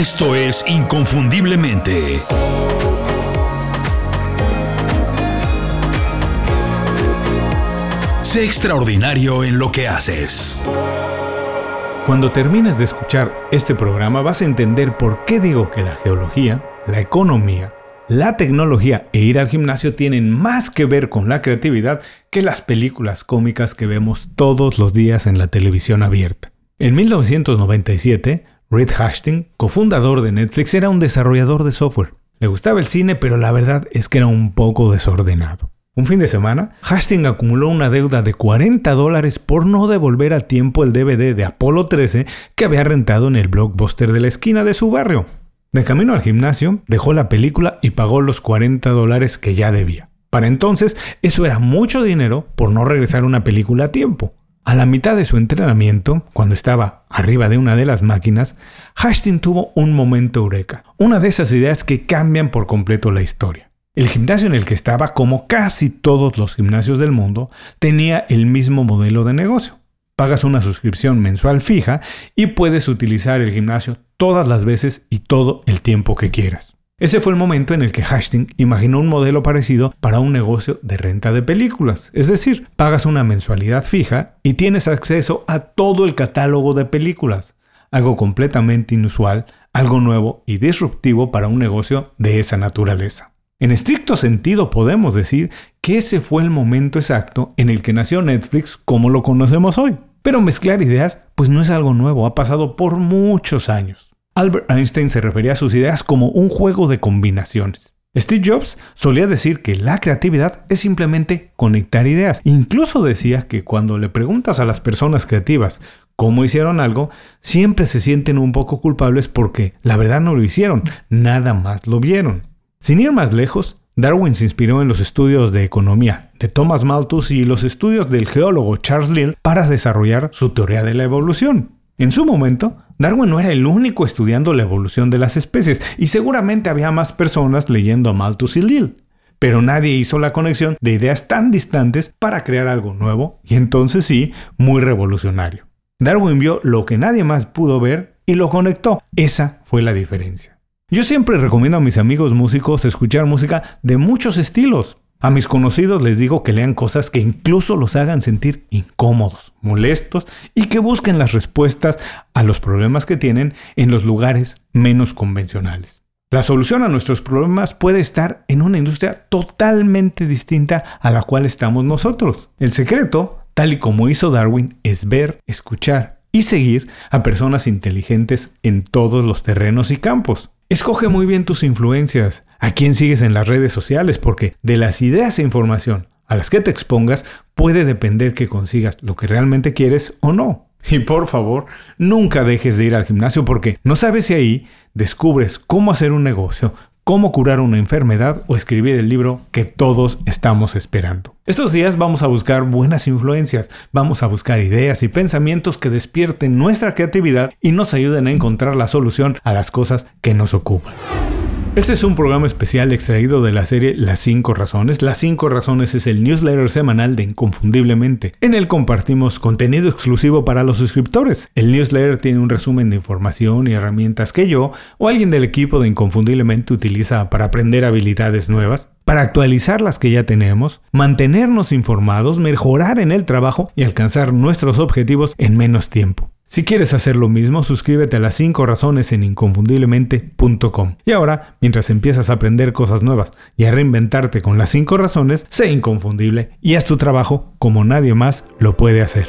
Esto es Inconfundiblemente. Sé extraordinario en lo que haces. Cuando termines de escuchar este programa vas a entender por qué digo que la geología, la economía, la tecnología e ir al gimnasio tienen más que ver con la creatividad que las películas cómicas que vemos todos los días en la televisión abierta. En 1997, Reed Hastings, cofundador de Netflix, era un desarrollador de software. Le gustaba el cine, pero la verdad es que era un poco desordenado. Un fin de semana, Hastings acumuló una deuda de 40 dólares por no devolver a tiempo el DVD de Apolo 13 que había rentado en el blockbuster de la esquina de su barrio. De camino al gimnasio, dejó la película y pagó los 40 dólares que ya debía. Para entonces, eso era mucho dinero por no regresar una película a tiempo. A la mitad de su entrenamiento, cuando estaba arriba de una de las máquinas, Hastings tuvo un momento eureka, una de esas ideas que cambian por completo la historia. El gimnasio en el que estaba, como casi todos los gimnasios del mundo, tenía el mismo modelo de negocio. Pagas una suscripción mensual fija y puedes utilizar el gimnasio todas las veces y todo el tiempo que quieras. Ese fue el momento en el que Hastings imaginó un modelo parecido para un negocio de renta de películas. Es decir, pagas una mensualidad fija y tienes acceso a todo el catálogo de películas. Algo completamente inusual, algo nuevo y disruptivo para un negocio de esa naturaleza. En estricto sentido podemos decir que ese fue el momento exacto en el que nació Netflix como lo conocemos hoy. Pero mezclar ideas pues no es algo nuevo, ha pasado por muchos años. Albert Einstein se refería a sus ideas como un juego de combinaciones. Steve Jobs solía decir que la creatividad es simplemente conectar ideas. Incluso decía que cuando le preguntas a las personas creativas cómo hicieron algo, siempre se sienten un poco culpables porque la verdad no lo hicieron, nada más lo vieron. Sin ir más lejos, Darwin se inspiró en los estudios de economía de Thomas Malthus y los estudios del geólogo Charles Lyell para desarrollar su teoría de la evolución. En su momento, Darwin no era el único estudiando la evolución de las especies y seguramente había más personas leyendo a Malthus y Lyell. Pero nadie hizo la conexión de ideas tan distantes para crear algo nuevo y entonces sí, muy revolucionario. Darwin vio lo que nadie más pudo ver y lo conectó. Esa fue la diferencia. Yo siempre recomiendo a mis amigos músicos escuchar música de muchos estilos, a mis conocidos les digo que lean cosas que incluso los hagan sentir incómodos, molestos y que busquen las respuestas a los problemas que tienen en los lugares menos convencionales. La solución a nuestros problemas puede estar en una industria totalmente distinta a la cual estamos nosotros. El secreto, tal y como hizo Darwin, es ver, escuchar y seguir a personas inteligentes en todos los terrenos y campos. Escoge muy bien tus influencias, a quién sigues en las redes sociales, porque de las ideas e información a las que te expongas puede depender que consigas lo que realmente quieres o no. Y por favor, nunca dejes de ir al gimnasio porque no sabes si ahí descubres cómo hacer un negocio, cómo curar una enfermedad o escribir el libro que todos estamos esperando. Estos días vamos a buscar buenas influencias, vamos a buscar ideas y pensamientos que despierten nuestra creatividad y nos ayuden a encontrar la solución a las cosas que nos ocupan. Este es un programa especial extraído de la serie Las 5 Razones. Las 5 Razones es el newsletter semanal de Inconfundiblemente. En él compartimos contenido exclusivo para los suscriptores. El newsletter tiene un resumen de información y herramientas que yo o alguien del equipo de Inconfundiblemente utiliza para aprender habilidades nuevas, para actualizar las que ya tenemos, mantenernos informados, mejorar en el trabajo y alcanzar nuestros objetivos en menos tiempo. Si quieres hacer lo mismo, suscríbete a las 5 razones en inconfundiblemente.com. Y ahora, mientras empiezas a aprender cosas nuevas y a reinventarte con las 5 razones, sé inconfundible y haz tu trabajo como nadie más lo puede hacer.